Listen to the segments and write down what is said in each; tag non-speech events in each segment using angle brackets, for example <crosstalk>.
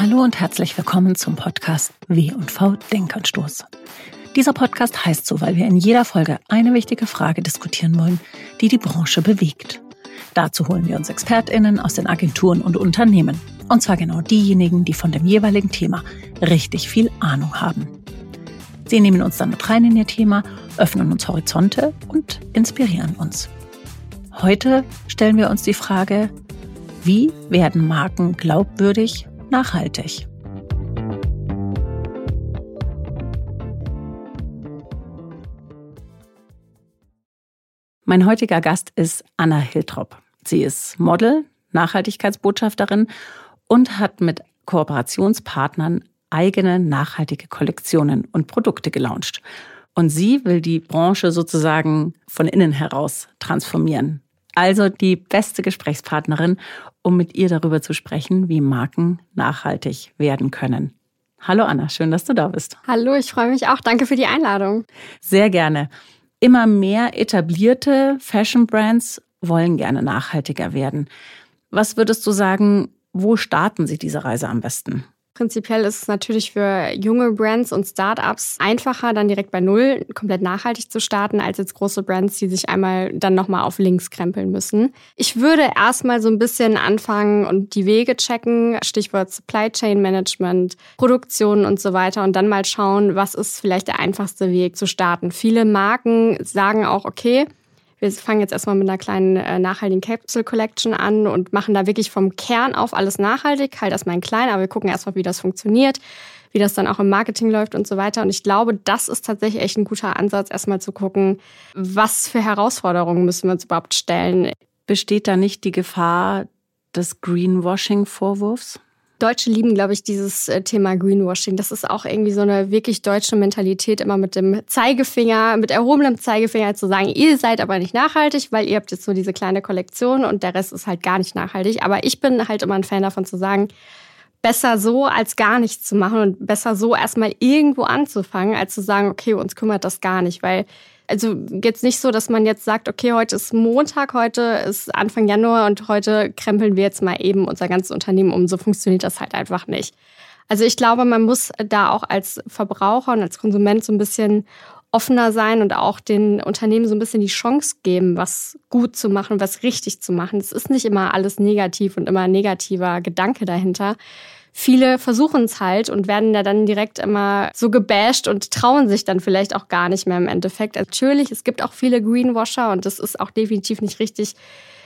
Hallo und herzlich willkommen zum Podcast W&V Denkanstoß. Dieser Podcast heißt so, weil wir in jeder Folge eine wichtige Frage diskutieren wollen, die die Branche bewegt. Dazu holen wir uns ExpertInnen aus den Agenturen und Unternehmen. Und zwar genau diejenigen, die von dem jeweiligen Thema richtig viel Ahnung haben. Sie nehmen uns dann mit rein in ihr Thema, öffnen uns Horizonte und inspirieren uns. Heute stellen wir uns die Frage, wie werden Marken glaubwürdig nachhaltig? Mein heutiger Gast ist Anna Hiltrop. Sie ist Model, Nachhaltigkeitsbotschafterin und hat mit Kooperationspartnern eigene nachhaltige Kollektionen und Produkte gelauncht. Und sie will die Branche sozusagen von innen heraus transformieren. Also die beste Gesprächspartnerin, um mit ihr darüber zu sprechen, wie Marken nachhaltig werden können. Hallo Anna, schön, dass du da bist. Hallo, ich freue mich auch. Danke für die Einladung. Sehr gerne. Immer mehr etablierte Fashion Brands wollen gerne nachhaltiger werden. Was würdest du sagen, wo starten sie diese Reise am besten? Prinzipiell ist es natürlich für junge Brands und Startups einfacher, dann direkt bei Null komplett nachhaltig zu starten, als jetzt große Brands, die sich einmal dann nochmal auf links krempeln müssen. Ich würde erstmal so ein bisschen anfangen und die Wege checken, Stichwort Supply Chain Management, Produktion und so weiter und dann mal schauen, was ist vielleicht der einfachste Weg zu starten. Viele Marken sagen auch, okay, wir fangen jetzt erstmal mit einer kleinen äh, nachhaltigen Capsule Collection an und machen da wirklich vom Kern auf alles nachhaltig, halt erstmal in klein, aber wir gucken erstmal, wie das funktioniert, wie das dann auch im Marketing läuft und so weiter. Und ich glaube, das ist tatsächlich echt ein guter Ansatz, erstmal zu gucken, was für Herausforderungen müssen wir uns überhaupt stellen. Besteht da nicht die Gefahr des Greenwashing-Vorwurfs? Deutsche lieben, glaube ich, dieses äh, Thema Greenwashing. Das ist auch irgendwie so eine wirklich deutsche Mentalität, immer mit dem Zeigefinger, mit erhobenem Zeigefinger zu sagen, ihr seid aber nicht nachhaltig, weil ihr habt jetzt so diese kleine Kollektion und der Rest ist halt gar nicht nachhaltig. Aber ich bin halt immer ein Fan davon zu sagen, besser so als gar nichts zu machen und besser so erstmal irgendwo anzufangen, als zu sagen, okay, uns kümmert das gar nicht, weil also jetzt nicht so, dass man jetzt sagt, okay, heute ist Montag, heute ist Anfang Januar und heute krempeln wir jetzt mal eben unser ganzes Unternehmen um. So funktioniert das halt einfach nicht. Also ich glaube, man muss da auch als Verbraucher und als Konsument so ein bisschen offener sein und auch den Unternehmen so ein bisschen die Chance geben, was gut zu machen, was richtig zu machen. Es ist nicht immer alles negativ und immer negativer Gedanke dahinter, viele versuchen es halt und werden da dann direkt immer so gebasht und trauen sich dann vielleicht auch gar nicht mehr im Endeffekt. Natürlich, es gibt auch viele Greenwasher und das ist auch definitiv nicht richtig,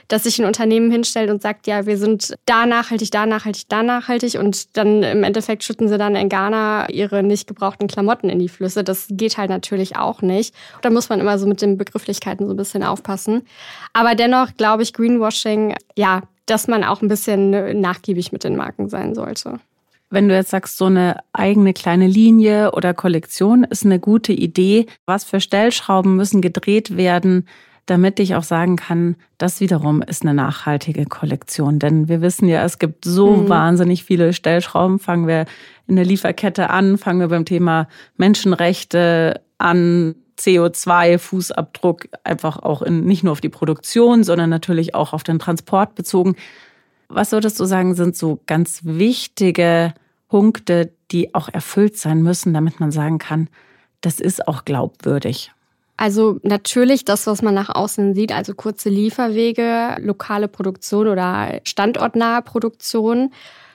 dass sich ein Unternehmen hinstellt und sagt, ja, wir sind da nachhaltig, da nachhaltig, da nachhaltig und dann im Endeffekt schütten sie dann in Ghana ihre nicht gebrauchten Klamotten in die Flüsse. Das geht halt natürlich auch nicht. Da muss man immer so mit den Begrifflichkeiten so ein bisschen aufpassen. Aber dennoch glaube ich, Greenwashing, ja, dass man auch ein bisschen nachgiebig mit den Marken sein sollte. Wenn du jetzt sagst, so eine eigene kleine Linie oder Kollektion ist eine gute Idee, was für Stellschrauben müssen gedreht werden, damit ich auch sagen kann, das wiederum ist eine nachhaltige Kollektion. Denn wir wissen ja, es gibt so mhm. wahnsinnig viele Stellschrauben. Fangen wir in der Lieferkette an, fangen wir beim Thema Menschenrechte an, CO2-Fußabdruck einfach auch in, nicht nur auf die Produktion, sondern natürlich auch auf den Transport bezogen. Was würdest du sagen, sind so ganz wichtige Punkte, die auch erfüllt sein müssen, damit man sagen kann, das ist auch glaubwürdig? Also natürlich das, was man nach außen sieht, also kurze Lieferwege, lokale Produktion oder standortnahe Produktion.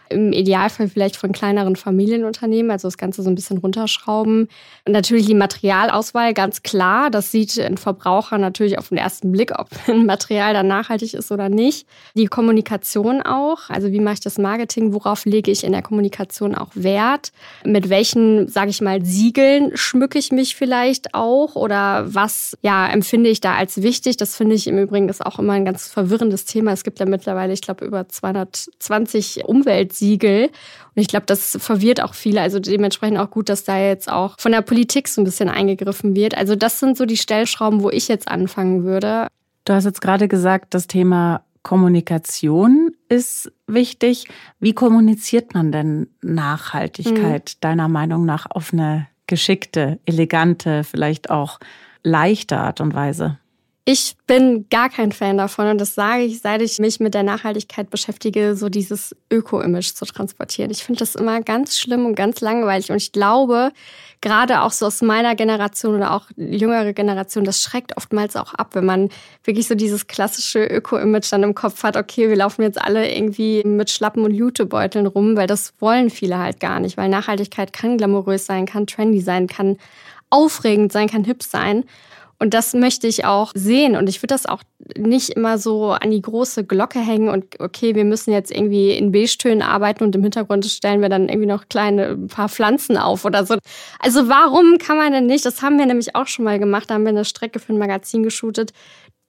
Im Idealfall vielleicht von kleineren Familienunternehmen, also das Ganze so ein bisschen runterschrauben. Und natürlich die Materialauswahl, ganz klar. Das sieht ein Verbraucher natürlich auf den ersten Blick, ob <laughs> ein Material dann nachhaltig ist oder nicht. Die Kommunikation auch. Also wie mache ich das Marketing? Worauf lege ich in der Kommunikation auch Wert? Mit welchen, sage ich mal, Siegeln schmücke ich mich vielleicht auch? Oder was ja, empfinde ich da als wichtig? Das finde ich im Übrigen ist auch immer ein ganz verwirrendes Thema. Es gibt ja mittlerweile, ich glaube, über 220 Umwelt Siegel. Und ich glaube, das verwirrt auch viele. Also dementsprechend auch gut, dass da jetzt auch von der Politik so ein bisschen eingegriffen wird. Also das sind so die Stellschrauben, wo ich jetzt anfangen würde. Du hast jetzt gerade gesagt, das Thema Kommunikation ist wichtig. Wie kommuniziert man denn Nachhaltigkeit mhm. deiner Meinung nach auf eine geschickte, elegante, vielleicht auch leichte Art und Weise? Ich bin gar kein Fan davon und das sage ich, seit ich mich mit der Nachhaltigkeit beschäftige, so dieses Öko-Image zu transportieren. Ich finde das immer ganz schlimm und ganz langweilig und ich glaube, gerade auch so aus meiner Generation oder auch jüngere Generation, das schreckt oftmals auch ab, wenn man wirklich so dieses klassische Öko-Image dann im Kopf hat, okay, wir laufen jetzt alle irgendwie mit Schlappen und Jutebeuteln rum, weil das wollen viele halt gar nicht, weil Nachhaltigkeit kann glamourös sein, kann trendy sein, kann aufregend sein, kann hip sein. Und das möchte ich auch sehen. Und ich würde das auch nicht immer so an die große Glocke hängen und okay, wir müssen jetzt irgendwie in Beige-Tönen arbeiten und im Hintergrund stellen wir dann irgendwie noch kleine ein paar Pflanzen auf oder so. Also warum kann man denn nicht? Das haben wir nämlich auch schon mal gemacht. Da haben wir eine Strecke für ein Magazin geshootet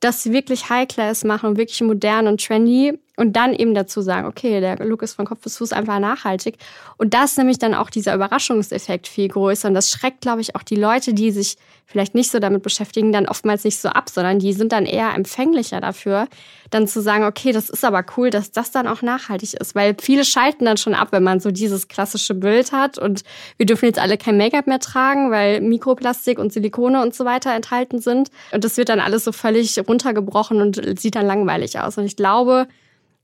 das wirklich High-Class machen und wirklich modern und trendy und dann eben dazu sagen, okay, der Look ist von Kopf bis Fuß einfach nachhaltig. Und das ist nämlich dann auch dieser Überraschungseffekt viel größer. Und das schreckt, glaube ich, auch die Leute, die sich vielleicht nicht so damit beschäftigen, dann oftmals nicht so ab, sondern die sind dann eher empfänglicher dafür, dann zu sagen, okay, das ist aber cool, dass das dann auch nachhaltig ist. Weil viele schalten dann schon ab, wenn man so dieses klassische Bild hat und wir dürfen jetzt alle kein Make-up mehr tragen, weil Mikroplastik und Silikone und so weiter enthalten sind. Und das wird dann alles so völlig runtergebrochen und sieht dann langweilig aus. Und ich glaube,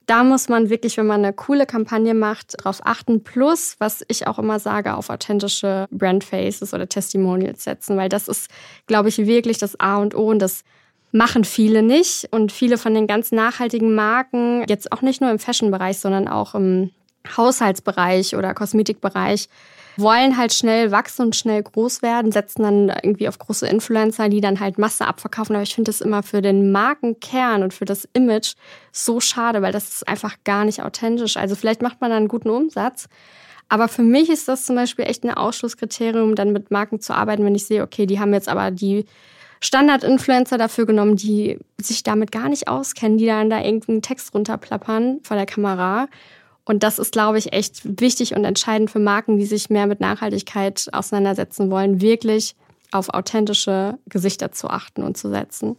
da muss man wirklich, wenn man eine coole Kampagne macht, darauf achten. Plus, was ich auch immer sage, auf authentische Brandfaces oder Testimonials setzen, weil das ist, glaube ich, wirklich das A und O und das machen viele nicht. Und viele von den ganz nachhaltigen Marken, jetzt auch nicht nur im Fashion-Bereich, sondern auch im Haushaltsbereich oder Kosmetikbereich, wollen halt schnell wachsen und schnell groß werden, setzen dann irgendwie auf große Influencer, die dann halt Masse abverkaufen. Aber ich finde das immer für den Markenkern und für das Image so schade, weil das ist einfach gar nicht authentisch. Also vielleicht macht man dann einen guten Umsatz. Aber für mich ist das zum Beispiel echt ein Ausschlusskriterium, dann mit Marken zu arbeiten, wenn ich sehe, okay, die haben jetzt aber die Standard-Influencer dafür genommen, die sich damit gar nicht auskennen, die dann da irgendeinen Text runterplappern vor der Kamera und das ist, glaube ich, echt wichtig und entscheidend für Marken, die sich mehr mit Nachhaltigkeit auseinandersetzen wollen, wirklich auf authentische Gesichter zu achten und zu setzen.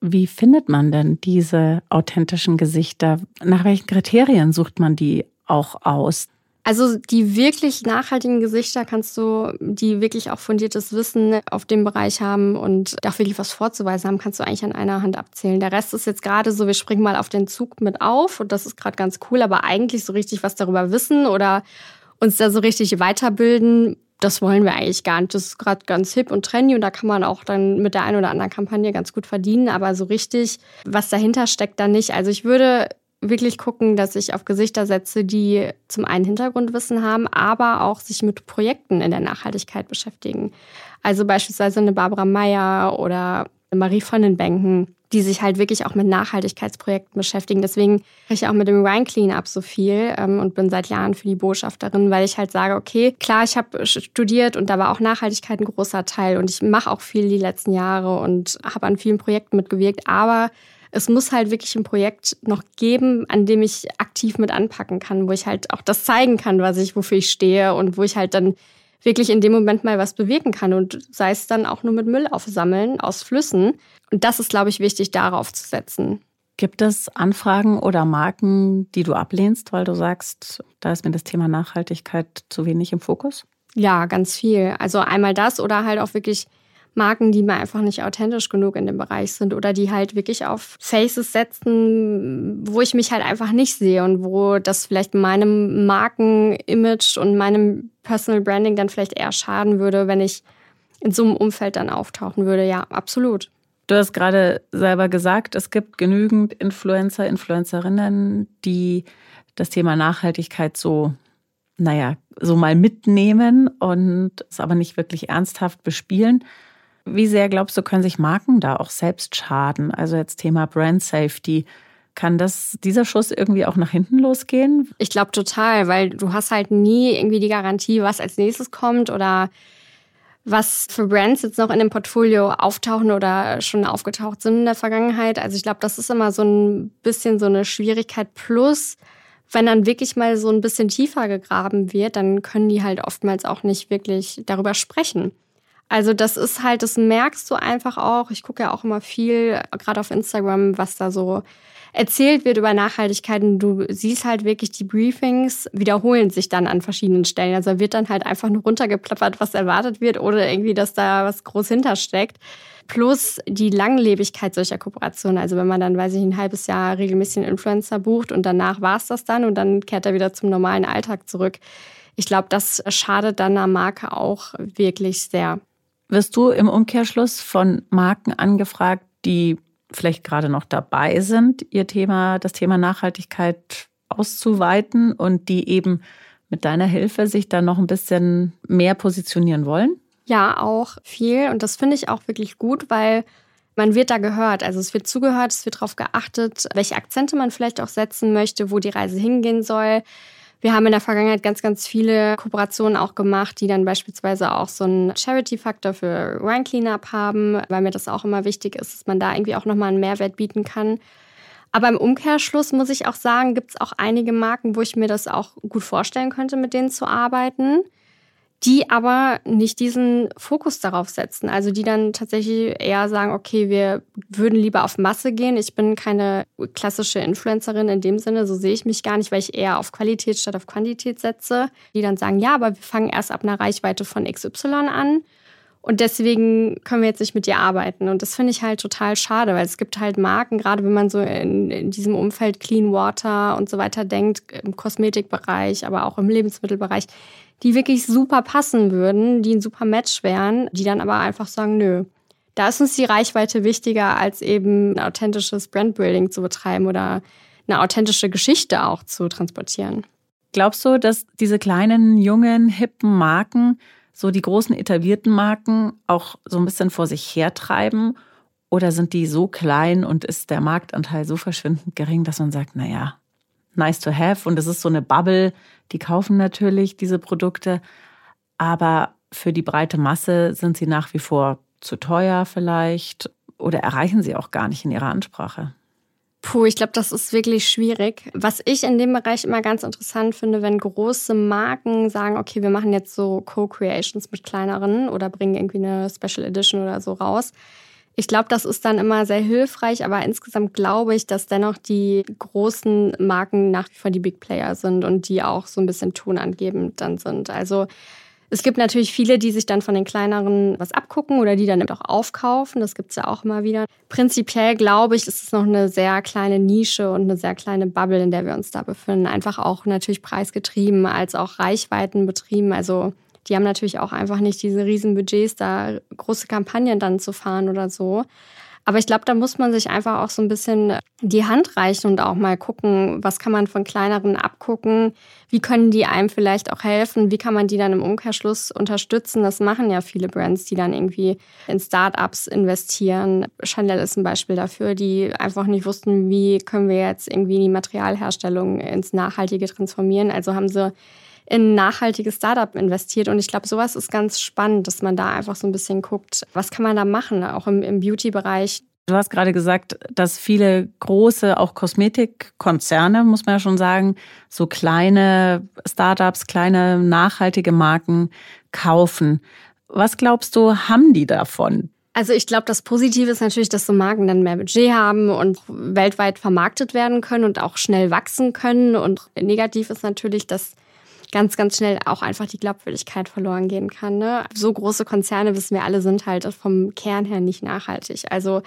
Wie findet man denn diese authentischen Gesichter? Nach welchen Kriterien sucht man die auch aus? Also die wirklich nachhaltigen Gesichter kannst du, die wirklich auch fundiertes Wissen auf dem Bereich haben und auch wirklich was vorzuweisen haben, kannst du eigentlich an einer Hand abzählen. Der Rest ist jetzt gerade so, wir springen mal auf den Zug mit auf und das ist gerade ganz cool, aber eigentlich so richtig was darüber wissen oder uns da so richtig weiterbilden, das wollen wir eigentlich gar nicht. Das ist gerade ganz hip und trendy und da kann man auch dann mit der einen oder anderen Kampagne ganz gut verdienen, aber so richtig, was dahinter steckt, da nicht. Also ich würde wirklich gucken, dass ich auf Gesichter setze, die zum einen Hintergrundwissen haben, aber auch sich mit Projekten in der Nachhaltigkeit beschäftigen. Also beispielsweise eine Barbara Meyer oder eine Marie von den Bänken, die sich halt wirklich auch mit Nachhaltigkeitsprojekten beschäftigen. Deswegen spreche ich auch mit dem Rhine Cleanup so viel ähm, und bin seit Jahren für die Botschafterin, weil ich halt sage, okay, klar, ich habe studiert und da war auch Nachhaltigkeit ein großer Teil und ich mache auch viel die letzten Jahre und habe an vielen Projekten mitgewirkt, aber es muss halt wirklich ein Projekt noch geben, an dem ich aktiv mit anpacken kann, wo ich halt auch das zeigen kann, was ich, wofür ich stehe und wo ich halt dann wirklich in dem Moment mal was bewirken kann und sei es dann auch nur mit Müll aufsammeln aus Flüssen. Und das ist, glaube ich, wichtig, darauf zu setzen. Gibt es Anfragen oder Marken, die du ablehnst, weil du sagst, da ist mir das Thema Nachhaltigkeit zu wenig im Fokus? Ja, ganz viel. Also einmal das oder halt auch wirklich Marken, die mir einfach nicht authentisch genug in dem Bereich sind oder die halt wirklich auf Faces setzen, wo ich mich halt einfach nicht sehe und wo das vielleicht meinem Markenimage und meinem Personal Branding dann vielleicht eher schaden würde, wenn ich in so einem Umfeld dann auftauchen würde. Ja, absolut. Du hast gerade selber gesagt, es gibt genügend Influencer, Influencerinnen, die das Thema Nachhaltigkeit so, naja, so mal mitnehmen und es aber nicht wirklich ernsthaft bespielen. Wie sehr glaubst du, können sich Marken da auch selbst schaden? Also jetzt Thema Brand Safety. Kann das, dieser Schuss irgendwie auch nach hinten losgehen? Ich glaube total, weil du hast halt nie irgendwie die Garantie, was als nächstes kommt oder was für Brands jetzt noch in dem Portfolio auftauchen oder schon aufgetaucht sind in der Vergangenheit. Also ich glaube, das ist immer so ein bisschen so eine Schwierigkeit. Plus, wenn dann wirklich mal so ein bisschen tiefer gegraben wird, dann können die halt oftmals auch nicht wirklich darüber sprechen. Also das ist halt, das merkst du einfach auch. Ich gucke ja auch immer viel, gerade auf Instagram, was da so erzählt wird über Nachhaltigkeit und du siehst halt wirklich, die Briefings wiederholen sich dann an verschiedenen Stellen. Also wird dann halt einfach nur runtergeplappert, was erwartet wird oder irgendwie, dass da was groß hintersteckt. Plus die Langlebigkeit solcher Kooperationen. Also wenn man dann, weiß ich, ein halbes Jahr regelmäßig einen Influencer bucht und danach war es das dann und dann kehrt er wieder zum normalen Alltag zurück. Ich glaube, das schadet dann einer Marke auch wirklich sehr. Wirst du im Umkehrschluss von Marken angefragt, die vielleicht gerade noch dabei sind, ihr Thema, das Thema Nachhaltigkeit auszuweiten und die eben mit deiner Hilfe sich dann noch ein bisschen mehr positionieren wollen? Ja, auch viel. Und das finde ich auch wirklich gut, weil man wird da gehört. Also es wird zugehört, es wird darauf geachtet, welche Akzente man vielleicht auch setzen möchte, wo die Reise hingehen soll. Wir haben in der Vergangenheit ganz, ganz viele Kooperationen auch gemacht, die dann beispielsweise auch so einen Charity-Faktor für Wine Cleanup haben, weil mir das auch immer wichtig ist, dass man da irgendwie auch nochmal einen Mehrwert bieten kann. Aber im Umkehrschluss muss ich auch sagen, gibt es auch einige Marken, wo ich mir das auch gut vorstellen könnte, mit denen zu arbeiten die aber nicht diesen Fokus darauf setzen. Also die dann tatsächlich eher sagen, okay, wir würden lieber auf Masse gehen. Ich bin keine klassische Influencerin in dem Sinne, so sehe ich mich gar nicht, weil ich eher auf Qualität statt auf Quantität setze. Die dann sagen, ja, aber wir fangen erst ab einer Reichweite von XY an. Und deswegen können wir jetzt nicht mit dir arbeiten. Und das finde ich halt total schade, weil es gibt halt Marken, gerade wenn man so in, in, diesem Umfeld Clean Water und so weiter denkt, im Kosmetikbereich, aber auch im Lebensmittelbereich, die wirklich super passen würden, die ein super Match wären, die dann aber einfach sagen, nö. Da ist uns die Reichweite wichtiger, als eben ein authentisches Brandbuilding zu betreiben oder eine authentische Geschichte auch zu transportieren. Glaubst du, dass diese kleinen, jungen, hippen Marken so die großen etablierten Marken auch so ein bisschen vor sich hertreiben? Oder sind die so klein und ist der Marktanteil so verschwindend gering, dass man sagt, naja, nice to have und es ist so eine Bubble, die kaufen natürlich diese Produkte, aber für die breite Masse sind sie nach wie vor zu teuer vielleicht oder erreichen sie auch gar nicht in ihrer Ansprache. Puh, ich glaube, das ist wirklich schwierig. Was ich in dem Bereich immer ganz interessant finde, wenn große Marken sagen, okay, wir machen jetzt so Co-Creations mit kleineren oder bringen irgendwie eine Special Edition oder so raus ich glaube, das ist dann immer sehr hilfreich, aber insgesamt glaube ich, dass dennoch die großen Marken nach wie vor die Big Player sind und die auch so ein bisschen tonangebend dann sind. Also es gibt natürlich viele, die sich dann von den kleineren was abgucken oder die dann auch aufkaufen. Das gibt es ja auch immer wieder. Prinzipiell glaube ich, ist es noch eine sehr kleine Nische und eine sehr kleine Bubble, in der wir uns da befinden. Einfach auch natürlich preisgetrieben als auch Reichweiten betrieben. Also die haben natürlich auch einfach nicht diese riesen Budgets, da große Kampagnen dann zu fahren oder so. Aber ich glaube, da muss man sich einfach auch so ein bisschen die Hand reichen und auch mal gucken, was kann man von kleineren abgucken, wie können die einem vielleicht auch helfen, wie kann man die dann im Umkehrschluss unterstützen. Das machen ja viele Brands, die dann irgendwie in Startups investieren. Chanel ist ein Beispiel dafür, die einfach nicht wussten, wie können wir jetzt irgendwie die Materialherstellung ins Nachhaltige transformieren. Also haben sie in ein nachhaltiges Startup investiert. Und ich glaube, sowas ist ganz spannend, dass man da einfach so ein bisschen guckt, was kann man da machen, auch im, im Beauty-Bereich. Du hast gerade gesagt, dass viele große, auch Kosmetikkonzerne, muss man ja schon sagen, so kleine Startups, kleine nachhaltige Marken kaufen. Was glaubst du, haben die davon? Also ich glaube, das Positive ist natürlich, dass so Marken dann mehr Budget haben und weltweit vermarktet werden können und auch schnell wachsen können. Und negativ ist natürlich, dass ganz, ganz schnell auch einfach die Glaubwürdigkeit verloren gehen kann. Ne? So große Konzerne, wissen wir alle, sind halt vom Kern her nicht nachhaltig. Also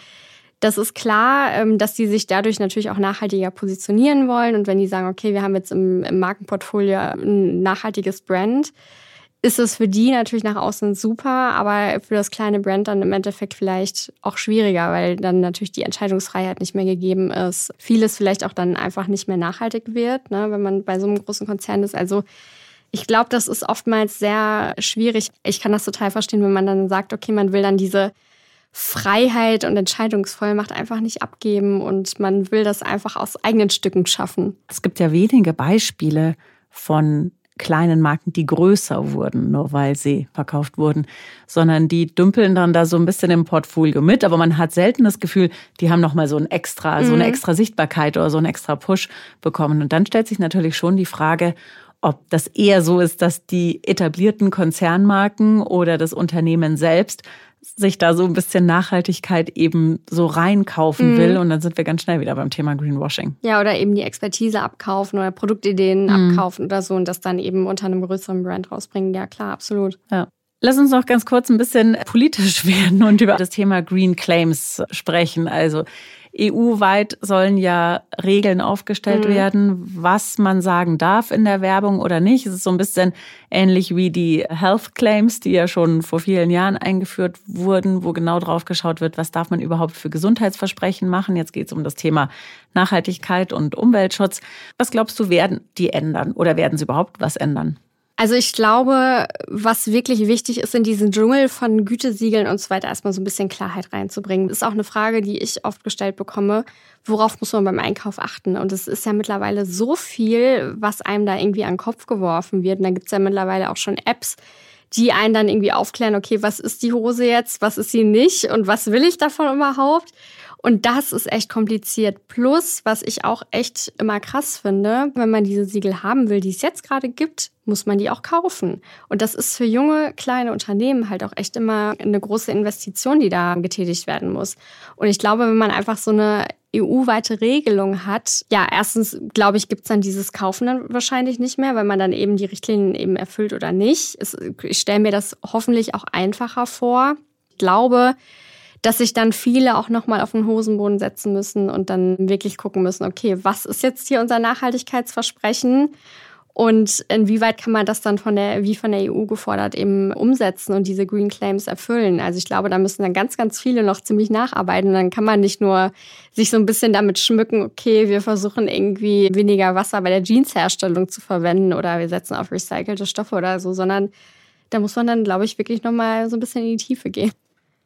das ist klar, ähm, dass die sich dadurch natürlich auch nachhaltiger positionieren wollen. Und wenn die sagen, okay, wir haben jetzt im, im Markenportfolio ein nachhaltiges Brand, ist es für die natürlich nach außen super, aber für das kleine Brand dann im Endeffekt vielleicht auch schwieriger, weil dann natürlich die Entscheidungsfreiheit nicht mehr gegeben ist. Vieles vielleicht auch dann einfach nicht mehr nachhaltig wird, ne, wenn man bei so einem großen Konzern ist. Also ich glaube, das ist oftmals sehr schwierig. Ich kann das total verstehen, wenn man dann sagt, okay, man will dann diese Freiheit und Entscheidungsvollmacht einfach nicht abgeben und man will das einfach aus eigenen Stücken schaffen. Es gibt ja wenige Beispiele von kleinen Marken, die größer wurden, nur weil sie verkauft wurden, sondern die dümpeln dann da so ein bisschen im Portfolio mit, aber man hat selten das Gefühl, die haben noch mal so ein extra, mhm. so eine mhm. extra Sichtbarkeit oder so einen extra Push bekommen. Und dann stellt sich natürlich schon die Frage, ob das eher so ist, dass die etablierten Konzernmarken oder das Unternehmen selbst sich da so ein bisschen Nachhaltigkeit eben so reinkaufen mhm. will. Und dann sind wir ganz schnell wieder beim Thema Greenwashing. Ja, oder eben die Expertise abkaufen oder Produktideen mhm. abkaufen oder so und das dann eben unter einem größeren Brand rausbringen. Ja, klar, absolut. Ja. Lass uns noch ganz kurz ein bisschen politisch <laughs> werden und über das Thema Green Claims sprechen. Also EU-weit sollen ja Regeln aufgestellt mhm. werden, was man sagen darf in der Werbung oder nicht. Es ist so ein bisschen ähnlich wie die Health Claims, die ja schon vor vielen Jahren eingeführt wurden, wo genau drauf geschaut wird, was darf man überhaupt für Gesundheitsversprechen machen. Jetzt geht es um das Thema Nachhaltigkeit und Umweltschutz. Was glaubst du, werden die ändern oder werden sie überhaupt was ändern? Also ich glaube, was wirklich wichtig ist, in diesen Dschungel von Gütesiegeln und so weiter erstmal so ein bisschen Klarheit reinzubringen. Das ist auch eine Frage, die ich oft gestellt bekomme. Worauf muss man beim Einkauf achten? Und es ist ja mittlerweile so viel, was einem da irgendwie an den Kopf geworfen wird. Und da gibt's ja mittlerweile auch schon Apps, die einen dann irgendwie aufklären, okay, was ist die Hose jetzt, was ist sie nicht und was will ich davon überhaupt? Und das ist echt kompliziert. Plus, was ich auch echt immer krass finde, wenn man diese Siegel haben will, die es jetzt gerade gibt, muss man die auch kaufen. Und das ist für junge, kleine Unternehmen halt auch echt immer eine große Investition, die da getätigt werden muss. Und ich glaube, wenn man einfach so eine EU-weite Regelung hat, ja, erstens, glaube ich, gibt es dann dieses Kaufen dann wahrscheinlich nicht mehr, weil man dann eben die Richtlinien eben erfüllt oder nicht. ich stelle mir das hoffentlich auch einfacher vor. Ich glaube, dass sich dann viele auch nochmal auf den Hosenboden setzen müssen und dann wirklich gucken müssen, okay, was ist jetzt hier unser Nachhaltigkeitsversprechen? Und inwieweit kann man das dann von der, wie von der EU gefordert, eben umsetzen und diese Green Claims erfüllen? Also ich glaube, da müssen dann ganz, ganz viele noch ziemlich nacharbeiten. Dann kann man nicht nur sich so ein bisschen damit schmücken, okay, wir versuchen irgendwie weniger Wasser bei der Jeansherstellung zu verwenden oder wir setzen auf recycelte Stoffe oder so, sondern da muss man dann, glaube ich, wirklich nochmal so ein bisschen in die Tiefe gehen.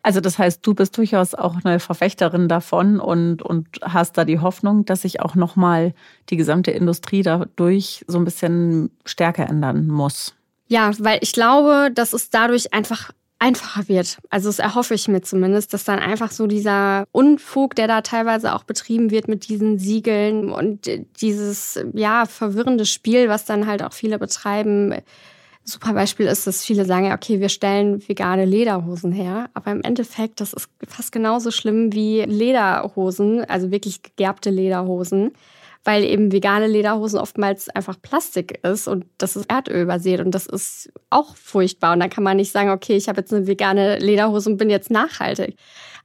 Also das heißt, du bist durchaus auch eine Verfechterin davon und, und hast da die Hoffnung, dass sich auch nochmal die gesamte Industrie dadurch so ein bisschen stärker ändern muss. Ja, weil ich glaube, dass es dadurch einfach einfacher wird. Also das erhoffe ich mir zumindest, dass dann einfach so dieser Unfug, der da teilweise auch betrieben wird mit diesen Siegeln und dieses ja verwirrende Spiel, was dann halt auch viele betreiben, Super Beispiel ist, dass viele sagen, okay, wir stellen vegane Lederhosen her, aber im Endeffekt, das ist fast genauso schlimm wie Lederhosen, also wirklich gegerbte Lederhosen, weil eben vegane Lederhosen oftmals einfach Plastik ist und das ist Erdöl basiert und das ist auch furchtbar und dann kann man nicht sagen, okay, ich habe jetzt eine vegane Lederhose und bin jetzt nachhaltig.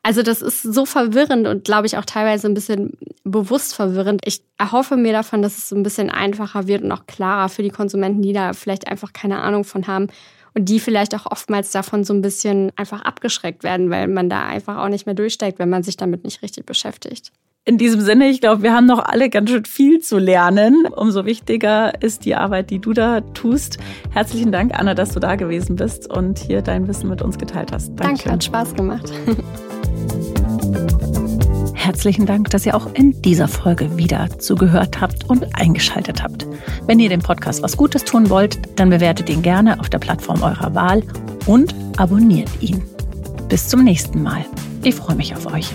Also das ist so verwirrend und glaube ich auch teilweise ein bisschen bewusst verwirrend. Ich erhoffe mir davon, dass es so ein bisschen einfacher wird und auch klarer für die Konsumenten, die da vielleicht einfach keine Ahnung von haben und die vielleicht auch oftmals davon so ein bisschen einfach abgeschreckt werden, weil man da einfach auch nicht mehr durchsteigt, wenn man sich damit nicht richtig beschäftigt. In diesem Sinne, ich glaube, wir haben noch alle ganz schön viel zu lernen. Umso wichtiger ist die Arbeit, die du da tust. Herzlichen Dank, Anna, dass du da gewesen bist und hier dein Wissen mit uns geteilt hast. Dankeschön. Danke, hat Spaß gemacht. <laughs> Herzlichen Dank, dass ihr auch in dieser Folge wieder zugehört habt und eingeschaltet habt. Wenn ihr dem Podcast was Gutes tun wollt, dann bewertet ihn gerne auf der Plattform eurer Wahl und abonniert ihn. Bis zum nächsten Mal. Ich freue mich auf euch.